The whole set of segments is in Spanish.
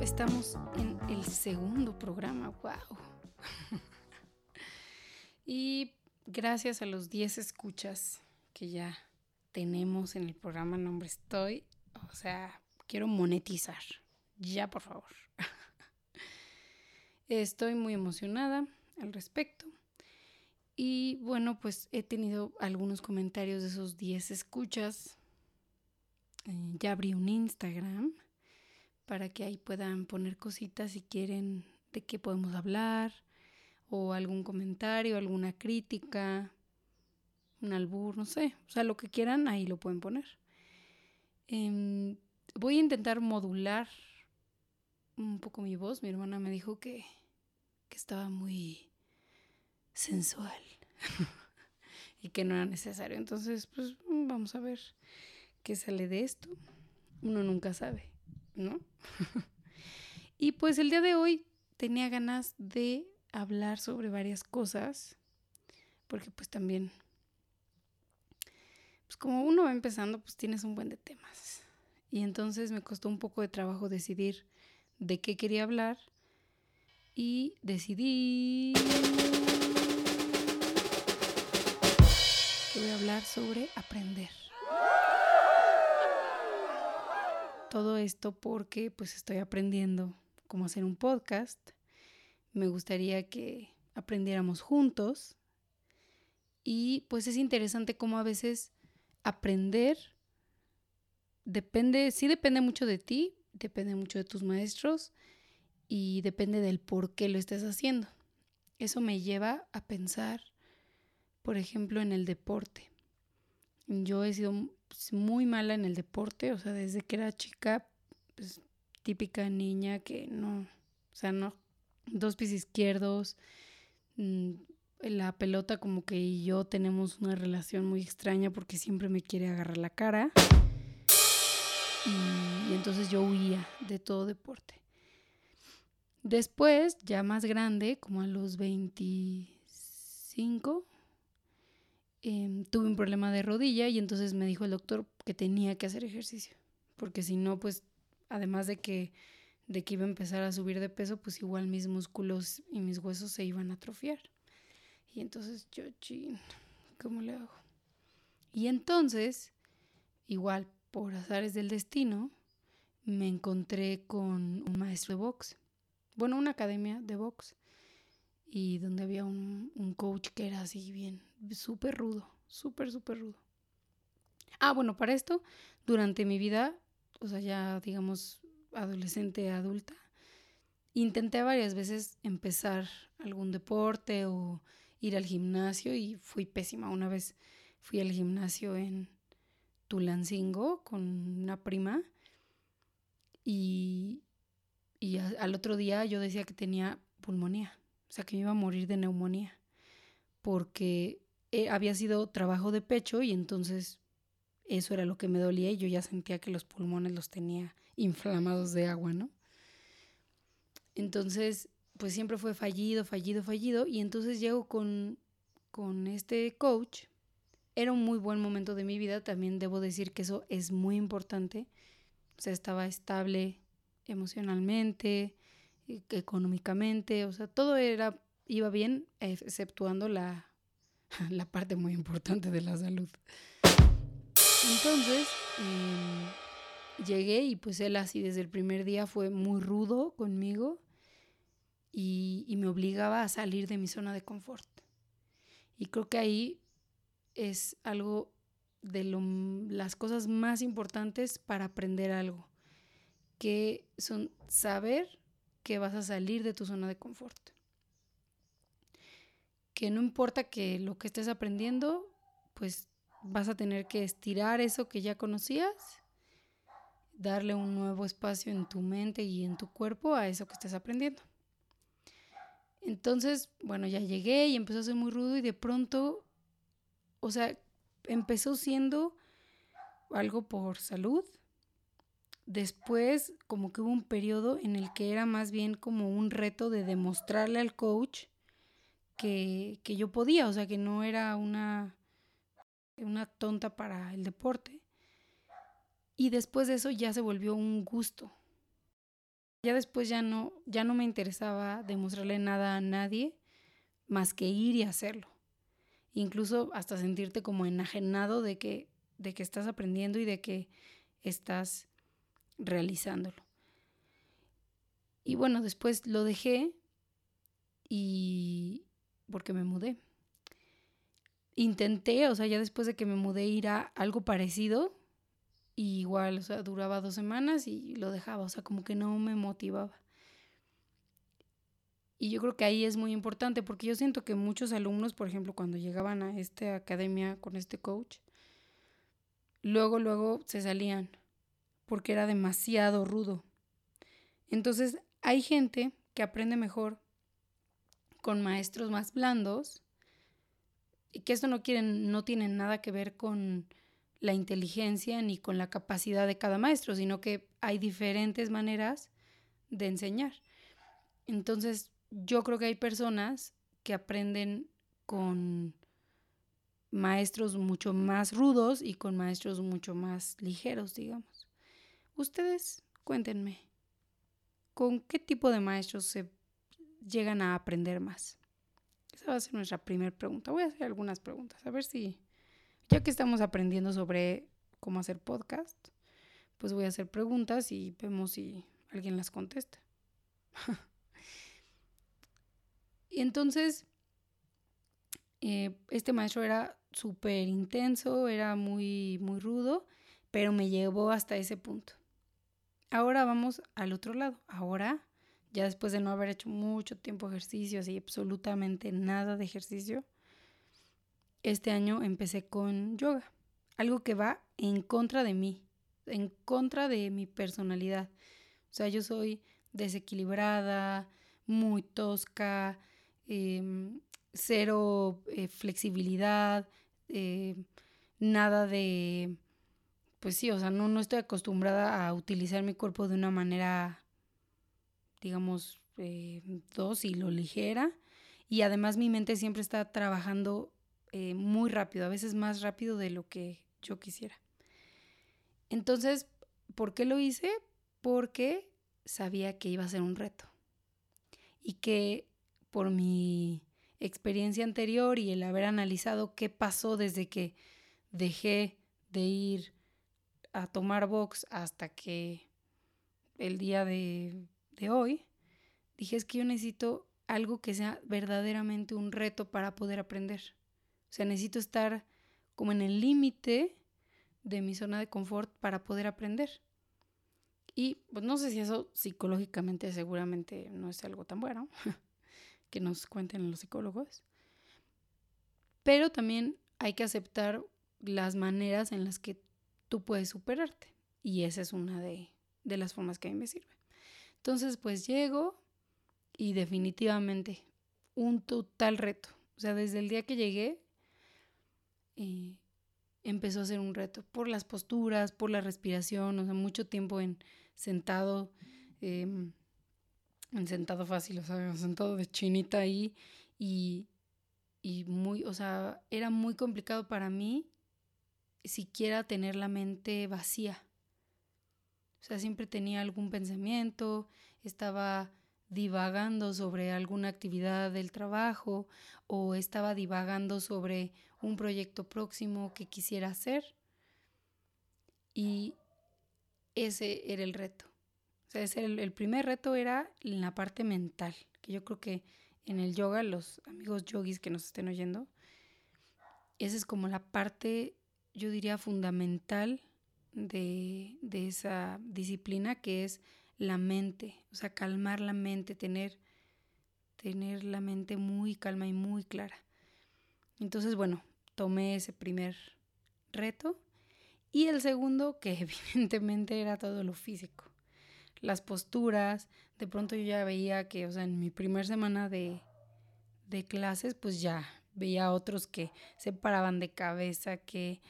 estamos en el segundo programa, wow. y gracias a los 10 escuchas que ya tenemos en el programa Nombre Estoy, o sea, quiero monetizar. Ya, por favor. Estoy muy emocionada al respecto. Y bueno, pues he tenido algunos comentarios de esos 10 escuchas. Eh, ya abrí un Instagram para que ahí puedan poner cositas si quieren de qué podemos hablar o algún comentario, alguna crítica, un albur, no sé, o sea, lo que quieran, ahí lo pueden poner. Em, voy a intentar modular un poco mi voz. Mi hermana me dijo que, que estaba muy sensual y que no era necesario. Entonces, pues vamos a ver qué sale de esto. Uno nunca sabe. ¿No? y pues el día de hoy tenía ganas de hablar sobre varias cosas, porque pues también, pues como uno va empezando, pues tienes un buen de temas. Y entonces me costó un poco de trabajo decidir de qué quería hablar y decidí que voy a hablar sobre aprender. Todo esto porque pues estoy aprendiendo cómo hacer un podcast. Me gustaría que aprendiéramos juntos. Y pues es interesante cómo a veces aprender depende, sí depende mucho de ti, depende mucho de tus maestros y depende del por qué lo estés haciendo. Eso me lleva a pensar, por ejemplo, en el deporte. Yo he sido pues, muy mala en el deporte, o sea, desde que era chica, pues típica niña que no, o sea, no, dos pies izquierdos, mm, la pelota como que yo tenemos una relación muy extraña porque siempre me quiere agarrar la cara. Y, y entonces yo huía de todo deporte. Después, ya más grande, como a los 25, Em, tuve un problema de rodilla y entonces me dijo el doctor que tenía que hacer ejercicio, porque si no, pues además de que, de que iba a empezar a subir de peso, pues igual mis músculos y mis huesos se iban a atrofiar. Y entonces yo, chin, ¿cómo le hago? Y entonces, igual por azares del destino, me encontré con un maestro de box, bueno, una academia de box y donde había un, un coach que era así bien, súper rudo, súper, súper rudo. Ah, bueno, para esto, durante mi vida, o sea, ya digamos adolescente, adulta, intenté varias veces empezar algún deporte o ir al gimnasio y fui pésima. Una vez fui al gimnasio en Tulancingo con una prima y, y al otro día yo decía que tenía pulmonía. O sea, que me iba a morir de neumonía. Porque eh, había sido trabajo de pecho y entonces eso era lo que me dolía y yo ya sentía que los pulmones los tenía inflamados de agua, ¿no? Entonces, pues siempre fue fallido, fallido, fallido. Y entonces llego con, con este coach. Era un muy buen momento de mi vida. También debo decir que eso es muy importante. O sea, estaba estable emocionalmente, económicamente, o sea, todo era, iba bien, exceptuando la, la parte muy importante de la salud. Entonces, em, llegué y pues él así desde el primer día fue muy rudo conmigo y, me obligaba a salir de mi zona de confort. Y creo que ahí es algo de las cosas más importantes para aprender algo, que son saber que vas a salir de tu zona de confort. Que no importa que lo que estés aprendiendo, pues vas a tener que estirar eso que ya conocías, darle un nuevo espacio en tu mente y en tu cuerpo a eso que estés aprendiendo. Entonces, bueno, ya llegué y empezó a ser muy rudo y de pronto, o sea, empezó siendo algo por salud, Después, como que hubo un periodo en el que era más bien como un reto de demostrarle al coach que, que yo podía, o sea, que no era una, una tonta para el deporte. Y después de eso ya se volvió un gusto. Ya después ya no, ya no me interesaba demostrarle nada a nadie más que ir y hacerlo. Incluso hasta sentirte como enajenado de que, de que estás aprendiendo y de que estás realizándolo. Y bueno, después lo dejé y porque me mudé. Intenté, o sea, ya después de que me mudé ir a algo parecido, y igual, o sea, duraba dos semanas y lo dejaba, o sea, como que no me motivaba. Y yo creo que ahí es muy importante porque yo siento que muchos alumnos, por ejemplo, cuando llegaban a esta academia con este coach, luego, luego se salían porque era demasiado rudo. Entonces, hay gente que aprende mejor con maestros más blandos y que esto no, quieren, no tiene nada que ver con la inteligencia ni con la capacidad de cada maestro, sino que hay diferentes maneras de enseñar. Entonces, yo creo que hay personas que aprenden con maestros mucho más rudos y con maestros mucho más ligeros, digamos. Ustedes cuéntenme, ¿con qué tipo de maestros se llegan a aprender más? Esa va a ser nuestra primera pregunta. Voy a hacer algunas preguntas, a ver si ya que estamos aprendiendo sobre cómo hacer podcast, pues voy a hacer preguntas y vemos si alguien las contesta. y entonces, eh, este maestro era súper intenso, era muy, muy rudo, pero me llevó hasta ese punto. Ahora vamos al otro lado. Ahora, ya después de no haber hecho mucho tiempo ejercicio, así absolutamente nada de ejercicio, este año empecé con yoga, algo que va en contra de mí, en contra de mi personalidad. O sea, yo soy desequilibrada, muy tosca, em, cero eh, flexibilidad, eh, nada de, pues sí, o sea, no, no estoy acostumbrada a utilizar mi cuerpo de una manera, digamos, eh, dócil o ligera. Y además mi mente siempre está trabajando eh, muy rápido, a veces más rápido de lo que yo quisiera. Entonces, ¿por qué lo hice? Porque sabía que iba a ser un reto y que por mi experiencia anterior y el haber analizado qué pasó desde que dejé de ir a tomar box hasta que el día de, de hoy, dije es que yo necesito algo que sea verdaderamente un reto para poder aprender. O sea, necesito estar como en el límite de mi zona de confort para poder aprender. Y pues no sé si eso psicológicamente seguramente no es algo tan bueno que nos cuenten los psicólogos. Pero también hay que aceptar las maneras en las que tú puedes superarte. Y esa es una de, de las formas que a mí me sirve. Entonces, pues llego y definitivamente un total reto. O sea, desde el día que llegué, y empezó a ser un reto por las posturas, por la respiración, o sea, mucho tiempo en sentado, em, en sentado fácil, o sea, sentado de chinita ahí y, y muy, o sea, era muy complicado para mí siquiera tener la mente vacía. O sea, siempre tenía algún pensamiento, estaba divagando sobre alguna actividad del trabajo o estaba divagando sobre un proyecto próximo que quisiera hacer. Y ese era el reto. O sea, ese el, primer reto era la parte mental, que yo creo que en el yoga, los amigos yogis que nos estén oyendo, esa es como la parte, yo diría, fundamental de, de esa disciplina que es la mente, o sea, calmar la mente, tener, tener la mente muy calma y muy clara. Entonces, bueno, tomé ese primer reto. Y el segundo, que evidentemente era todo lo físico. Las posturas, de pronto yo ya veía que, o sea, en mi primer semana de, de clases, pues ya veía otros que se paraban de cabeza, que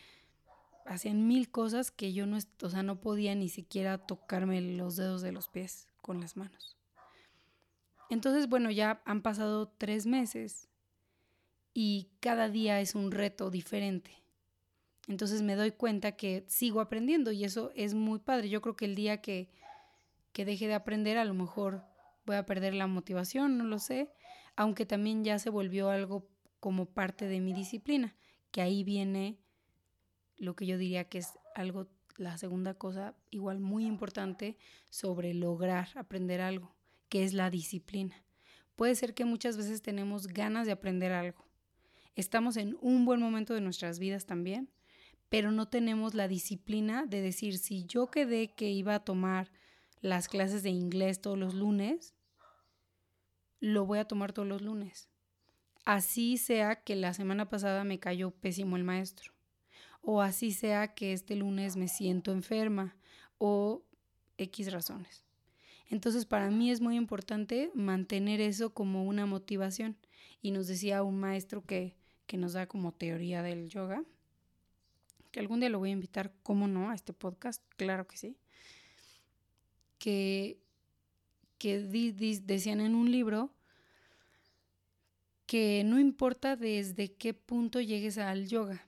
hacían mil cosas que yo no, o sea, no podía ni siquiera tocarme los dedos de los pies con las manos. Entonces, bueno, ya han pasado tres meses y cada día es un reto diferente. Entonces me doy cuenta que sigo aprendiendo y eso es muy padre. Yo creo que el día que, que deje de aprender, a lo mejor voy a perder la motivación, no lo sé, aunque también ya se volvió algo como parte de mi disciplina, que ahí viene lo que yo diría que es algo, la segunda cosa igual muy importante sobre lograr aprender algo, que es la disciplina. Puede ser que muchas veces tenemos ganas de aprender algo. Estamos en un buen momento de nuestras vidas también, pero no tenemos la disciplina de decir, si yo quedé que iba a tomar las clases de inglés todos los lunes, lo voy a tomar todos los lunes. Así sea que la semana pasada me cayó pésimo el maestro, o así sea que este lunes me siento enferma, o X razones. Entonces para mí es muy importante mantener eso como una motivación. Y nos decía un maestro que, que nos da como teoría del yoga, que algún día lo voy a invitar, ¿cómo no?, a este podcast, claro que sí, que que decían en un libro que no importa desde qué punto llegues al yoga,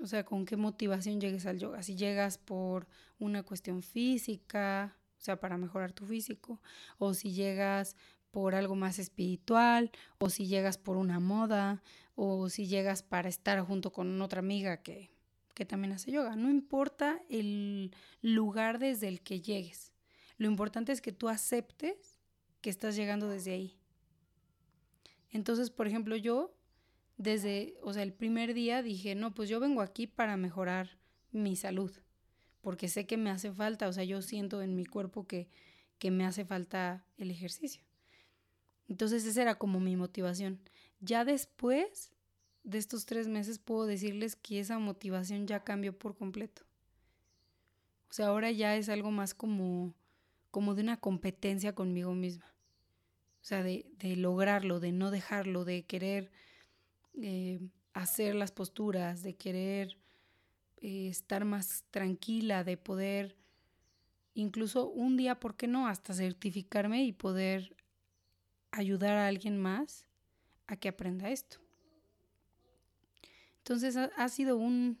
o sea, con qué motivación llegues al yoga, si llegas por una cuestión física, o sea, para mejorar tu físico, o si llegas por algo más espiritual, o si llegas por una moda, o si llegas para estar junto con otra amiga que, que también hace yoga. No importa el lugar desde el que llegues. Lo importante es que tú aceptes que estás llegando desde ahí. Entonces, por ejemplo, yo desde, o sea, el primer día dije, no, pues yo vengo aquí para mejorar mi salud, porque sé que me hace falta, o sea, yo siento en mi cuerpo que, que me hace falta el ejercicio. Entonces esa era como mi motivación. Ya después de estos tres meses puedo decirles que esa motivación ya cambió por completo. O sea, ahora ya es algo más como como de una competencia conmigo misma. O sea, de, lograrlo, de no dejarlo, de querer eh, hacer las posturas, de querer eh, estar más tranquila, de poder incluso un día, ¿por qué no? Hasta certificarme y poder ayudar a alguien más a que aprenda esto. Entonces ha, sido un,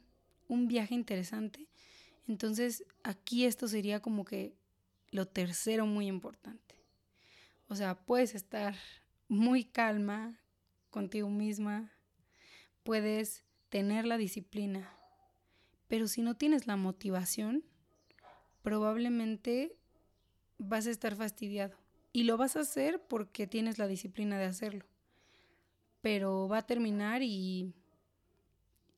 un viaje interesante. Entonces aquí esto sería como que lo tercero muy importante. O sea, puedes estar muy calma contigo misma, puedes tener la disciplina, pero si no tienes la motivación, probablemente vas a estar fastidiado. Y lo vas a hacer porque tienes la disciplina de hacerlo. Pero va a terminar y,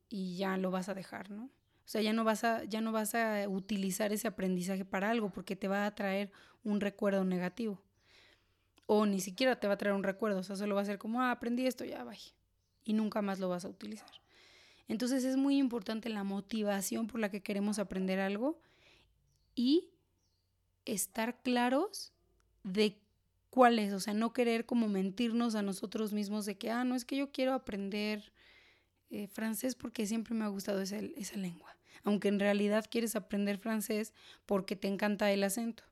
y ya lo vas a dejar, ¿no? O sea, ya no vas a, ya no vas a utilizar ese aprendizaje para algo porque te va a traer un recuerdo negativo. O ni siquiera te va a traer un recuerdo, o sea, solo va a ser como, ah, aprendí esto, ya vaya. Y nunca más lo vas a utilizar. Entonces es muy importante la motivación por la que queremos aprender algo y estar claros de cuál es, o sea, no querer como mentirnos a nosotros mismos de que, ah, no es que yo quiero aprender eh, francés porque siempre me ha gustado esa, esa lengua aunque en realidad quieres aprender francés porque te encanta el acento.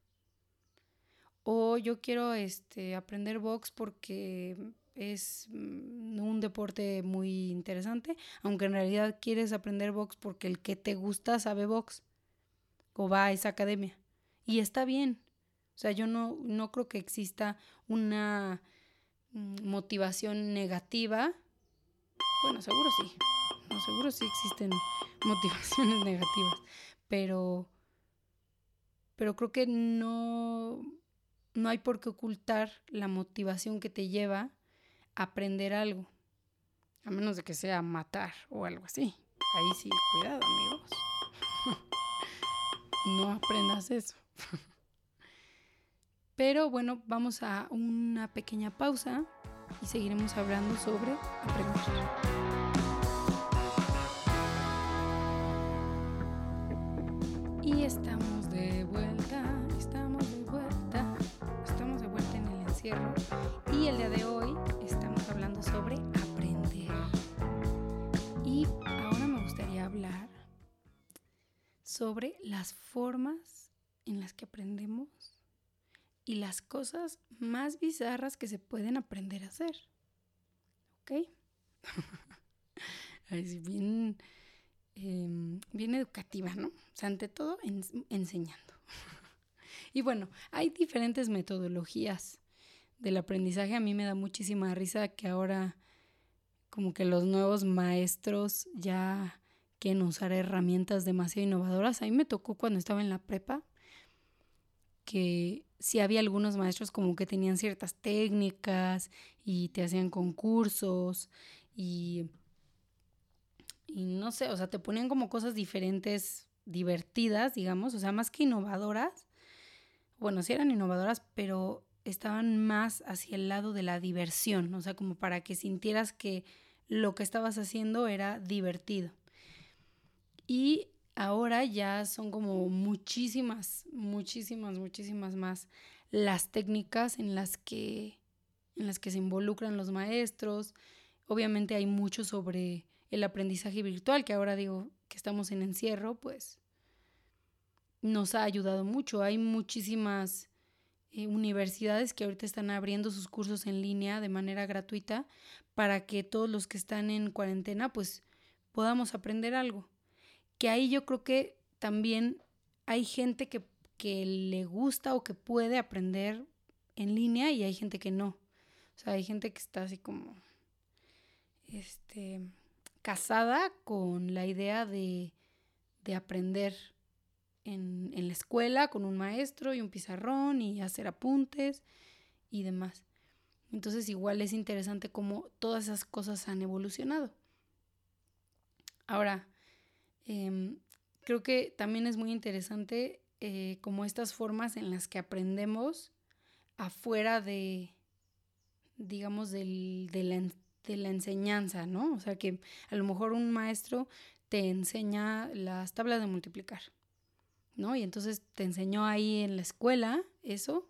O yo quiero este, aprender box porque es mm, un deporte muy interesante, aunque en realidad quieres aprender box porque el que te gusta sabe box o va a esa academia. Y está bien. O sea, yo no, no creo que exista una mm, motivación negativa. Bueno, seguro sí. No, seguro sí existen motivaciones negativas, pero, pero creo que no, no hay por qué ocultar la motivación que te lleva aprender algo, a menos de que sea matar o algo así. Ahí sí, cuidado amigos. no aprendas eso. Pero bueno, vamos a una pequeña pausa y seguiremos hablando sobre aprender. Y estamos de vuelta, estamos de vuelta, estamos de vuelta en el encierro. Y el día de hoy sobre las formas en las que aprendemos y las cosas más bizarras que se pueden aprender a hacer. ¿Ok? Así bien Em, bien educativa, ¿no? O sea, ante todo enseñando. Y bueno, hay diferentes metodologías del aprendizaje. A mí me da muchísima risa que ahora como que los nuevos maestros ya quieren usar herramientas demasiado innovadoras. A mí me tocó cuando estaba en la prepa que sí había algunos maestros como que tenían ciertas técnicas y te hacían concursos y, y no sé, o sea, te ponían como cosas diferentes, divertidas, digamos, o sea, más que innovadoras. Bueno, sí eran innovadoras, pero estaban más hacia el lado de la diversión, o sea, como para que sintieras que lo que estabas haciendo era divertido. Y ahora ya son como muchísimas, muchísimas, muchísimas más las técnicas en las que en las que se involucran los maestros. Obviamente hay mucho sobre el aprendizaje virtual, que ahora digo que estamos en encierro, pues nos ha ayudado mucho. Hay muchísimas eh, universidades que ahorita están abriendo sus cursos en línea de manera gratuita para que todos los que están en cuarentena pues podamos aprender algo. Que ahí yo creo que también hay gente que, que le gusta o que puede aprender en línea y hay gente que no. O sea, hay gente que está así como este casada con la idea de, de aprender en, la escuela con un maestro y un pizarrón y hacer apuntes y demás. Entonces igual es interesante cómo todas esas cosas han evolucionado. Ahora, em, creo que también es muy interesante eh, como estas formas en las que aprendemos afuera de, digamos, del, de, la, de la enseñanza, ¿no? O sea que a lo mejor un maestro te enseña las tablas de multiplicar ¿no? Y entonces te enseñó ahí en la escuela eso,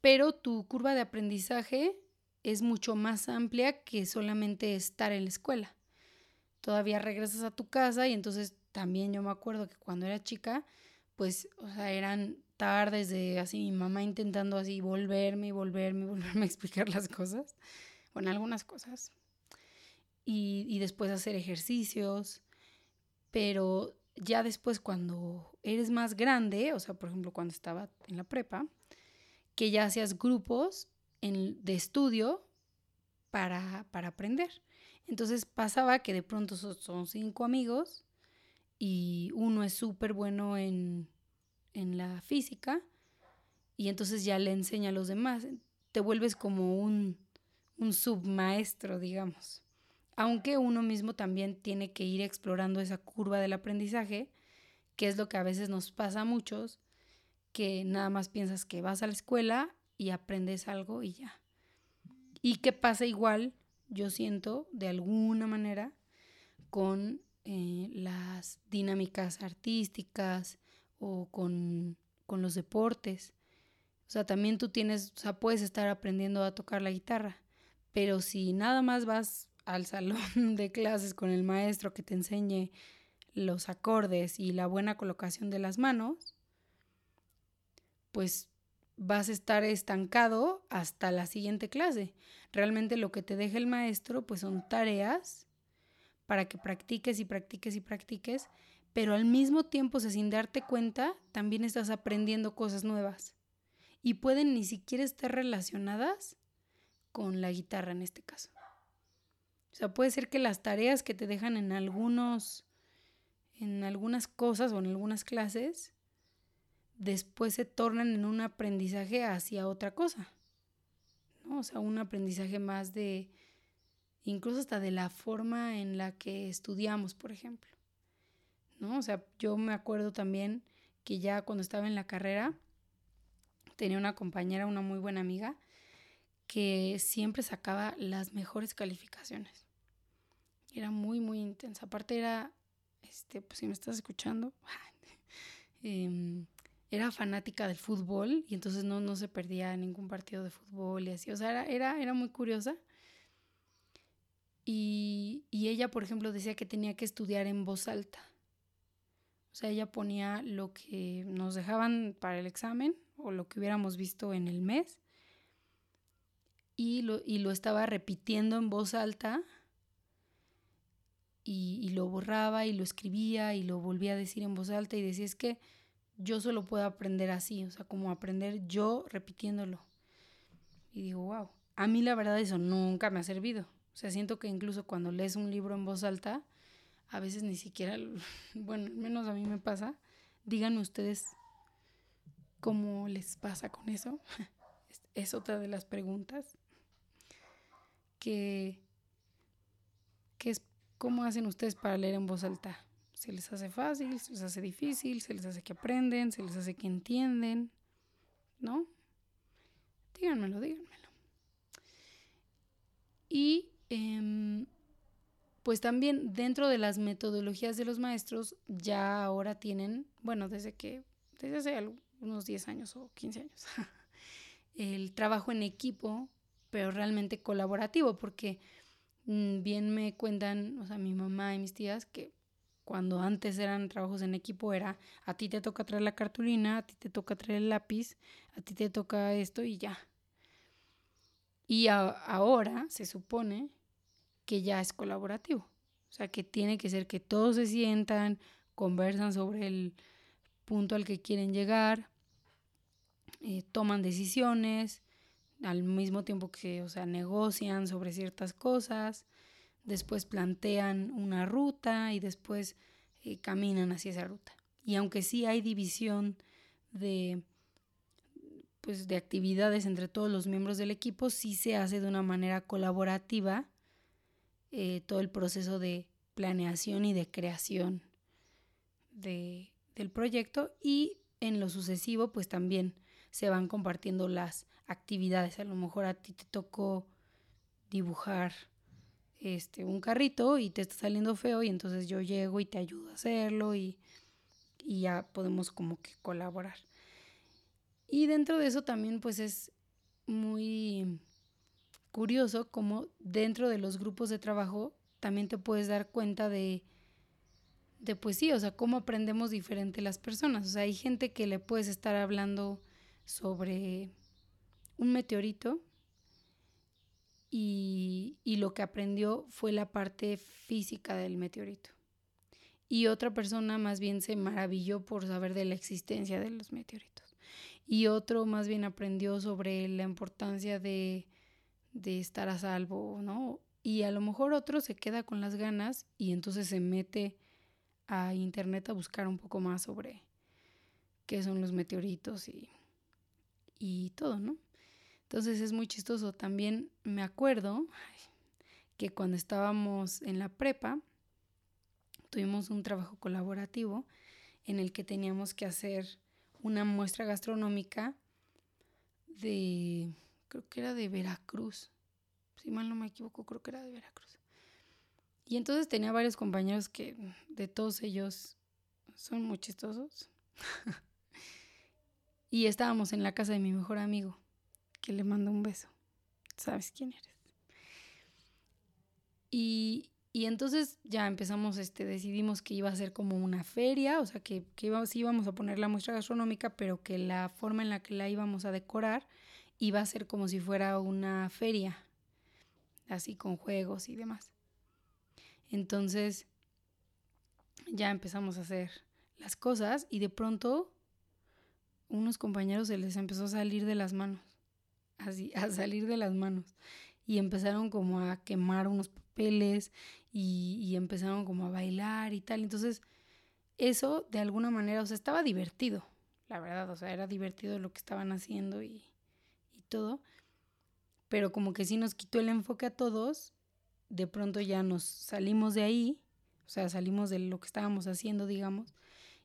pero tu curva de aprendizaje es mucho más amplia que solamente estar en la escuela. Todavía regresas a tu casa y entonces también yo me acuerdo que cuando era chica, pues, o sea, eran tardes de así mi mamá intentando así volverme y volverme volverme a explicar las cosas, bueno, algunas cosas. Y, y después hacer ejercicios, pero ya después cuando eres más grande, o sea, por ejemplo, cuando estaba en la prepa, que ya hacías grupos de estudio para, aprender. Entonces pasaba que de pronto son, cinco amigos y uno es súper bueno en, en la física y entonces ya le enseña a los demás. Te vuelves como un, un submaestro, digamos aunque uno mismo también tiene que ir explorando esa curva del aprendizaje, que es lo que a veces nos pasa a muchos, que nada más piensas que vas a la escuela y aprendes algo y ya. Y que pasa igual, yo siento, de alguna manera, con eh, las dinámicas artísticas o con, con los deportes. O sea, también tú tienes, o sea, puedes estar aprendiendo a tocar la guitarra, pero si nada más vas al salón de clases con el maestro que te enseñe los acordes y la buena colocación de las manos, pues vas a estar estancado hasta la siguiente clase. Realmente lo que te deja el maestro pues son tareas para que practiques y practiques y practiques, pero al mismo tiempo, sin darte cuenta, también estás aprendiendo cosas nuevas. Y pueden ni siquiera estar relacionadas con la guitarra en este caso. O sea, puede ser que las tareas que te dejan en algunos, en algunas cosas o en algunas clases, después se tornan en un aprendizaje hacia otra cosa. ¿no? O sea, un aprendizaje más de, incluso hasta de la forma en la que estudiamos, por ejemplo. ¿no? O sea, yo me acuerdo también que ya cuando estaba en la carrera, tenía una compañera, una muy buena amiga, que siempre sacaba las mejores calificaciones. Era muy, muy intensa. Aparte era, este, pues si me estás escuchando, em, era fanática del fútbol y entonces no, no se perdía ningún partido de fútbol y así. O sea, era, era, era muy curiosa. Y, y ella, por ejemplo, decía que tenía que estudiar en voz alta. O sea, ella ponía lo que nos dejaban para el examen o lo que hubiéramos visto en el mes y lo, y lo estaba repitiendo en voz alta y, lo borraba y lo escribía y lo volvía a decir en voz alta y decía es que yo solo puedo aprender así, o sea, como aprender yo repitiéndolo. Y digo, wow, a mí la verdad eso nunca me ha servido. O sea, siento que incluso cuando lees un libro en voz alta, a veces ni siquiera, bueno, al menos a mí me pasa, díganme ustedes cómo les pasa con eso. Es otra de las preguntas. Que, es, ¿cómo hacen ustedes para leer en voz alta? ¿Se les hace fácil? ¿Se les hace difícil? ¿Se les hace que aprenden? ¿Se les hace que entienden? ¿No? Díganmelo, díganmelo. Y em, pues también dentro de las metodologías de los maestros ya ahora tienen, bueno, desde que, desde hace unos 10 años o 15 años, el trabajo en equipo, pero realmente colaborativo, porque mm, bien me cuentan, o sea, mi mamá y mis tías, que cuando antes eran trabajos en equipo era a ti te toca traer la cartulina, a ti te toca traer el lápiz, a ti te toca esto y ya. Y ahora se supone que ya es colaborativo. O sea, que tiene que ser que todos se sientan, conversan sobre el punto al que quieren llegar, eh, toman decisiones, al mismo tiempo que, o sea, negocian sobre ciertas cosas, después plantean una ruta y después eh, caminan hacia esa ruta. Y aunque sí hay división de, pues, de actividades entre todos los miembros del equipo, sí se hace de una manera colaborativa eh, todo el proceso de planeación y de creación de, del proyecto y en lo sucesivo pues también se van compartiendo las actividades. A lo mejor a ti te tocó dibujar este, un carrito y te está saliendo feo y entonces yo llego y te ayudo a hacerlo y, y ya podemos como que colaborar. Y dentro de eso también pues es muy curioso como dentro de los grupos de trabajo también te puedes dar cuenta de, de pues sí, o sea, cómo aprendemos diferente las personas. O sea, hay gente que le puedes estar hablando sobre un meteorito y, lo que aprendió fue la parte física del meteorito. Y otra persona más bien se maravilló por saber de la existencia de los meteoritos. Y otro más bien aprendió sobre la importancia de, de estar a salvo, ¿no? Y a lo mejor otro se queda con las ganas y entonces se mete a internet a buscar un poco más sobre qué son los meteoritos y y todo, ¿no? Entonces es muy chistoso. También me acuerdo que cuando estábamos en la prepa, tuvimos un trabajo colaborativo en el que teníamos que hacer una muestra gastronómica de, creo que era de Veracruz. Si mal no me equivoco, creo que era de Veracruz. Y entonces tenía varios compañeros que de todos ellos son muy chistosos. Y estábamos en la casa de mi mejor amigo, que le mando un beso. ¿Sabes quién eres? Y, entonces ya empezamos, este, decidimos que iba a ser como una feria, o sea, que, que íbamos, íbamos a poner la muestra gastronómica, pero que la forma en la que la íbamos a decorar iba a ser como si fuera una feria, así con juegos y demás. Entonces ya empezamos a hacer las cosas y de pronto unos compañeros se les empezó a salir de las manos, así, a salir de las manos. Y empezaron como a quemar unos papeles y, empezaron como a bailar y tal. Entonces, eso de alguna manera, o sea, estaba divertido, la verdad, o sea, era divertido lo que estaban haciendo y, y todo. Pero como que sí nos quitó el enfoque a todos, de pronto ya nos salimos de ahí, o sea, salimos de lo que estábamos haciendo, digamos,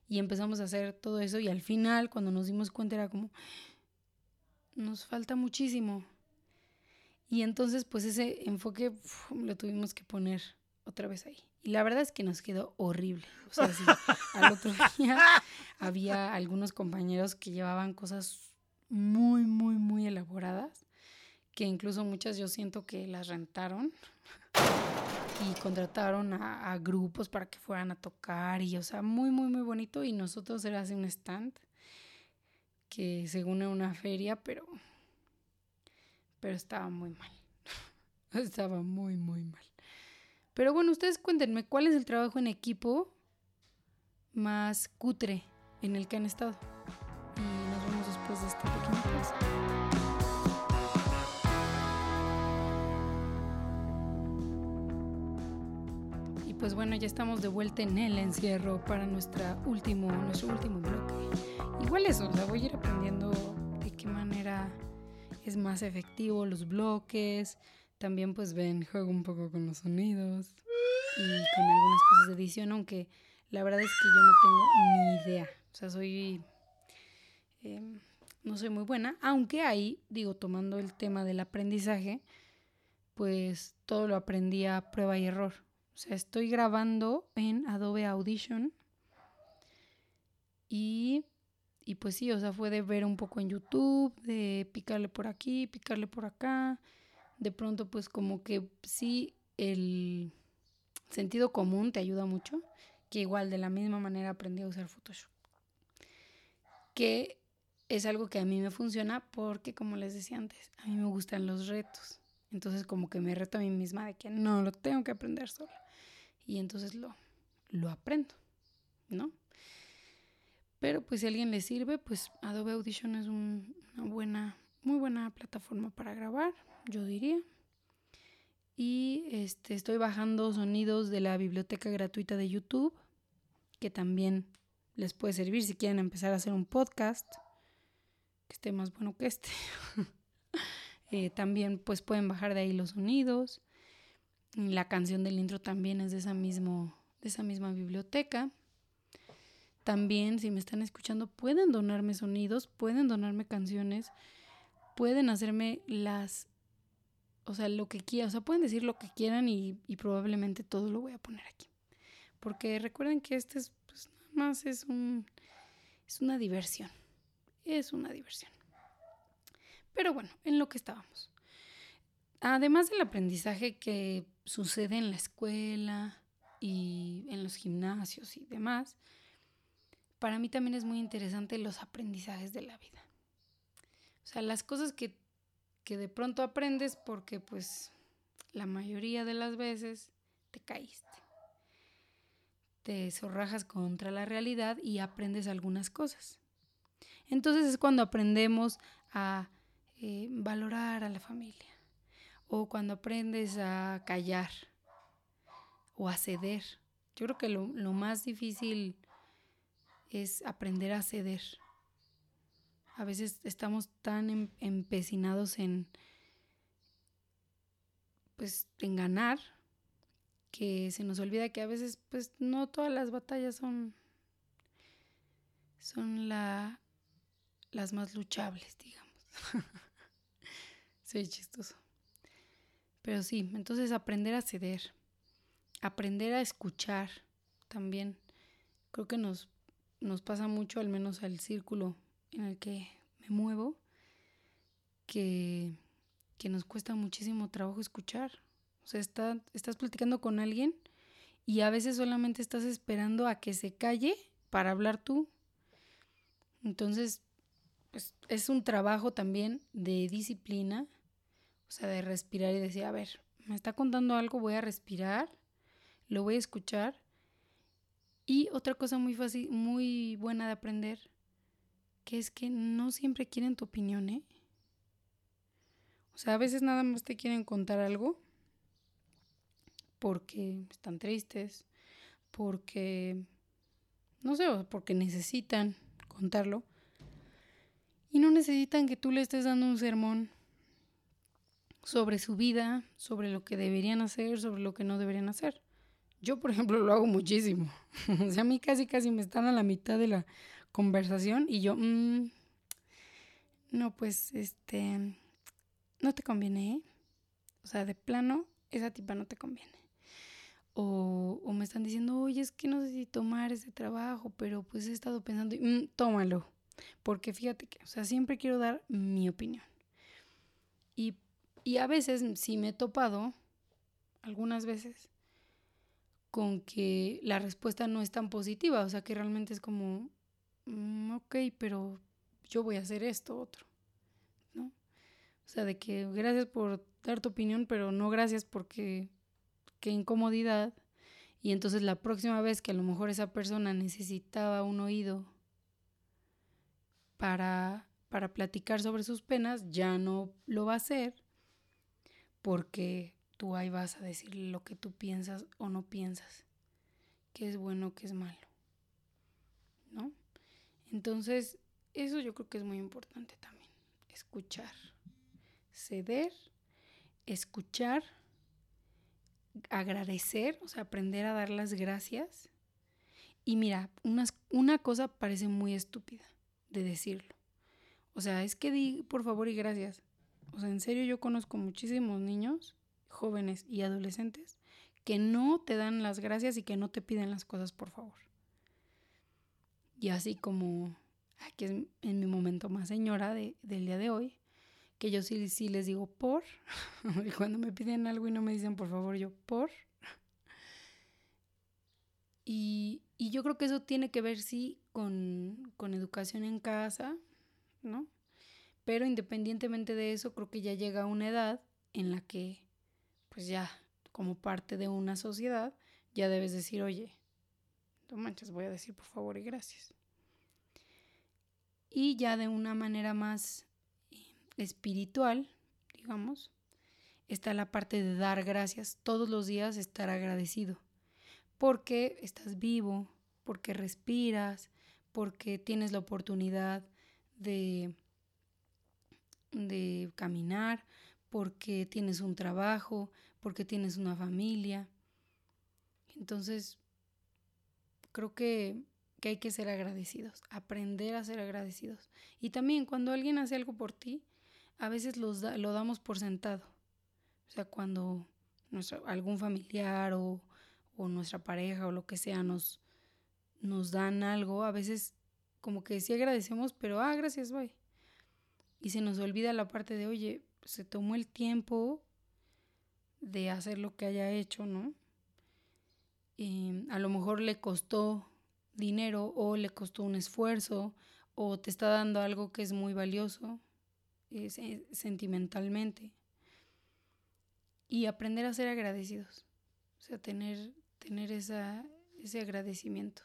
y empezamos a hacer todo eso y al final cuando nos dimos cuenta era como, nos falta muchísimo. Y entonces pues ese enfoque lo tuvimos que poner otra vez ahí. Y la verdad es que nos quedó horrible. O sea, sí, al otro día había algunos compañeros que llevaban cosas muy, muy, muy elaboradas, que incluso muchas yo siento que las rentaron y contrataron a, grupos para que fueran a tocar y, o sea, muy, muy, muy bonito. Y nosotros era así un stand que según era una feria, pero, pero estaba muy mal. estaba muy, muy mal. Pero bueno, ustedes cuéntenme, ¿cuál es el trabajo en equipo más cutre en el que han estado. Y nos vemos después de esta pequeña pausa. Y pues bueno, ya estamos de vuelta en el encierro para nuestra último, nuestro último bloque. Igual eso, la voy a ir aprendiendo de qué manera es más efectivo los bloques. También pues ven, juego un poco con los sonidos y con algunas cosas de edición, aunque la verdad es que yo no tengo ni idea. O sea, soy... Em, no soy muy buena, aunque ahí, digo, tomando el tema del aprendizaje, pues todo lo aprendí a prueba y error. O sea, estoy grabando en Adobe Audition y, y pues sí, o sea, fue de ver un poco en YouTube, de picarle por aquí, picarle por acá. De pronto, pues como que sí, el sentido común te ayuda mucho, que igual de la misma manera aprendí a usar Photoshop. Que es algo que a mí me funciona porque, como les decía antes, a mí me gustan los retos. Entonces como que me reto a mí misma de que no, lo tengo que aprender sola. Y entonces lo, lo aprendo, ¿no? Pero pues si a alguien le sirve, pues Adobe Audition es una buena, muy buena plataforma para grabar, yo diría. Y este, estoy bajando sonidos de la biblioteca gratuita de YouTube, que también les puede servir si quieren empezar a hacer un podcast que esté más bueno que este. Eh, también pues pueden bajar de ahí los sonidos. La canción del intro también es de esa, mismo, de esa misma biblioteca. También, si me están escuchando, pueden donarme sonidos, pueden donarme canciones, pueden hacerme las o sea, lo que quieran, o sea, pueden decir lo que quieran y, probablemente todo lo voy a poner aquí. Porque recuerden que este es, pues nada más es un, es una diversión, es una diversión. Pero bueno, en lo que estábamos. Además del aprendizaje que sucede en la escuela y en los gimnasios y demás, para mí también es muy interesante los aprendizajes de la vida. O sea, las cosas que que de pronto aprendes porque pues la mayoría de las veces te caíste. Te zorrajas contra la realidad y aprendes algunas cosas. Entonces es cuando aprendemos a eh, valorar a la familia o cuando aprendes a callar o a ceder. Yo creo que lo, lo más difícil es aprender a ceder a veces estamos tan em, empecinados en, pues, en ganar que se nos olvida que a veces, pues, no todas las batallas son, son la, las más luchables, digamos. Soy chistoso. Pero sí, entonces aprender a ceder, aprender a escuchar también. Creo que nos, nos pasa mucho, al menos al círculo en el que me muevo que, nos cuesta muchísimo trabajo escuchar. O sea, está, estás platicando con alguien y a veces solamente estás esperando a que se calle para hablar tú. Entonces, pues es un trabajo también de disciplina, o sea, de respirar y decir, a ver, me está contando algo, voy a respirar, lo voy a escuchar. Y otra cosa muy fácil, muy buena de aprender que es que no siempre quieren tu opinión, ¿eh? O sea, a veces nada más te quieren contar algo porque están tristes, porque, no sé, porque necesitan contarlo. Y no necesitan que tú le estés dando un sermón sobre su vida, sobre lo que deberían hacer, sobre lo que no deberían hacer. Yo, por ejemplo, lo hago muchísimo. o sea, a mí casi, casi me están a la mitad de la conversación y yo, mm, no, pues, este, no te conviene, ¿eh? O sea, de plano, esa tipa no te conviene. O, me están diciendo, oye, es que no sé si tomar ese trabajo, pero pues he estado pensando, mm, tómalo. Porque fíjate que, o sea, siempre quiero dar mi opinión. Y, y a veces, si me he topado, algunas veces, con que la respuesta no es tan positiva, o sea, que realmente es como, Mm, ok, pero yo voy a hacer esto otro, ¿no? O sea, de que gracias por dar tu opinión, pero no gracias porque qué incomodidad. Y entonces la próxima vez que a lo mejor esa persona necesitaba un oído para, para platicar sobre sus penas, ya no lo va a hacer porque tú ahí vas a decir lo que tú piensas o no piensas, qué es bueno, qué es malo, ¿no? Entonces, eso yo creo que es muy importante también, escuchar, ceder, escuchar, agradecer, o sea, aprender a dar las gracias. Y mira, una, una cosa parece muy estúpida de decirlo. O sea, es que di por favor y gracias. O sea, en serio yo conozco muchísimos niños, jóvenes y adolescentes que no te dan las gracias y que no te piden las cosas por favor. Y así como aquí es en mi momento más señora de, del día de hoy, que yo sí, sí les digo por, y cuando me piden algo y no me dicen por favor, yo por. Y, y yo creo que eso tiene que ver, sí, con, con educación en casa, ¿no? Pero independientemente de eso, creo que ya llega una edad en la que, pues ya, como parte de una sociedad, ya debes decir, oye, no manches, voy a decir por favor y gracias. Y ya de una manera más eh, espiritual, digamos, está la parte de dar gracias. Todos los días estar agradecido. Porque estás vivo, porque respiras, porque tienes la oportunidad de de caminar, porque tienes un trabajo, porque tienes una familia. Entonces, creo que, hay que ser agradecidos, aprender a ser agradecidos. Y también cuando alguien hace algo por ti, a veces los lo damos por sentado. O sea, cuando algún familiar o, o, nuestra pareja o lo que sea nos, nos dan algo, a veces como que sí agradecemos, pero, ah, gracias, bye y se nos olvida la parte de, oye, se tomó el tiempo de hacer lo que haya hecho, ¿no? a lo mejor le costó dinero o le costó un esfuerzo o te está dando algo que es muy valioso eh, sentimentalmente. Y aprender a ser agradecidos, o sea, tener, tener esa, ese agradecimiento.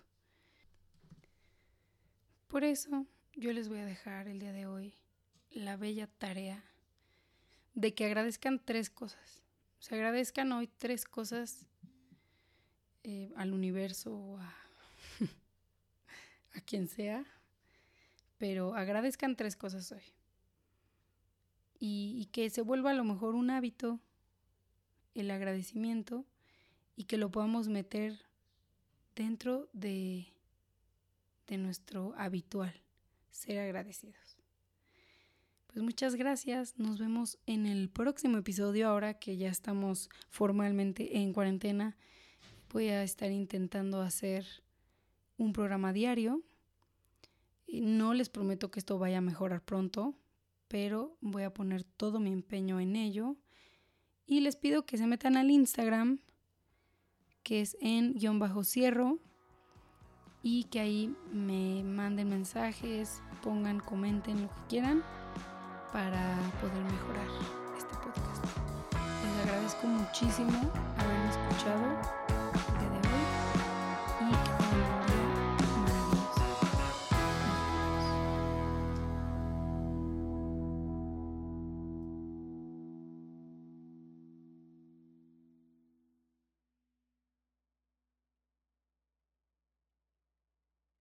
Por eso yo les voy a dejar el día de hoy la bella tarea de que agradezcan tres cosas. O sea, agradezcan hoy tres cosas eh, al universo o a, a quien sea, pero agradezcan tres cosas hoy. Y, y, que se vuelva a lo mejor un hábito el agradecimiento y que lo podamos meter dentro de, de nuestro habitual, ser agradecidos. Pues muchas gracias, nos vemos en el próximo episodio ahora que ya estamos formalmente en cuarentena. Voy a estar intentando hacer un programa diario. No les prometo que esto vaya a mejorar pronto, pero voy a poner todo mi empeño en ello. Y les pido que se metan al Instagram, que es en guion bajo cierro, y que ahí me manden mensajes, pongan, comenten lo que quieran para poder mejorar este podcast. Les agradezco muchísimo haberme escuchado